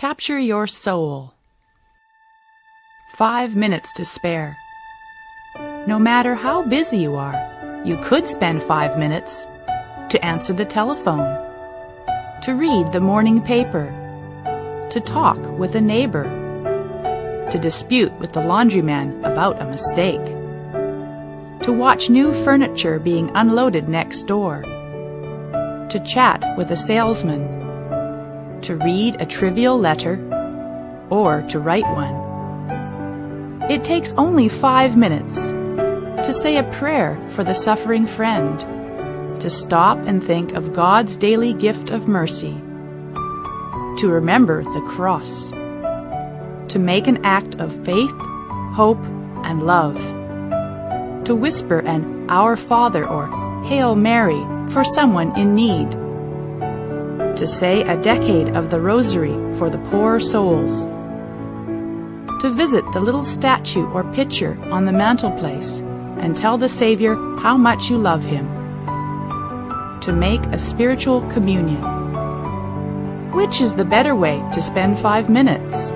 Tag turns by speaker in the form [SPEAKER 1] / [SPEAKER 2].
[SPEAKER 1] Capture your soul. Five minutes to spare. No matter how busy you are, you could spend five minutes to answer the telephone, to read the morning paper, to talk with a neighbor, to dispute with the laundryman about a mistake, to watch new furniture being unloaded next door, to chat with a salesman, to read a trivial letter, or to write one. It takes only five minutes to say a prayer for the suffering friend, to stop and think of God's daily gift of mercy, to remember the cross, to make an act of faith, hope, and love, to whisper an Our Father or Hail Mary for someone in need, to say a decade of the Rosary for the poor souls, to visit the little statue or picture on the mantelpiece and tell the Savior how much you love him, to make a spiritual communion. Which is the better way to spend five minutes?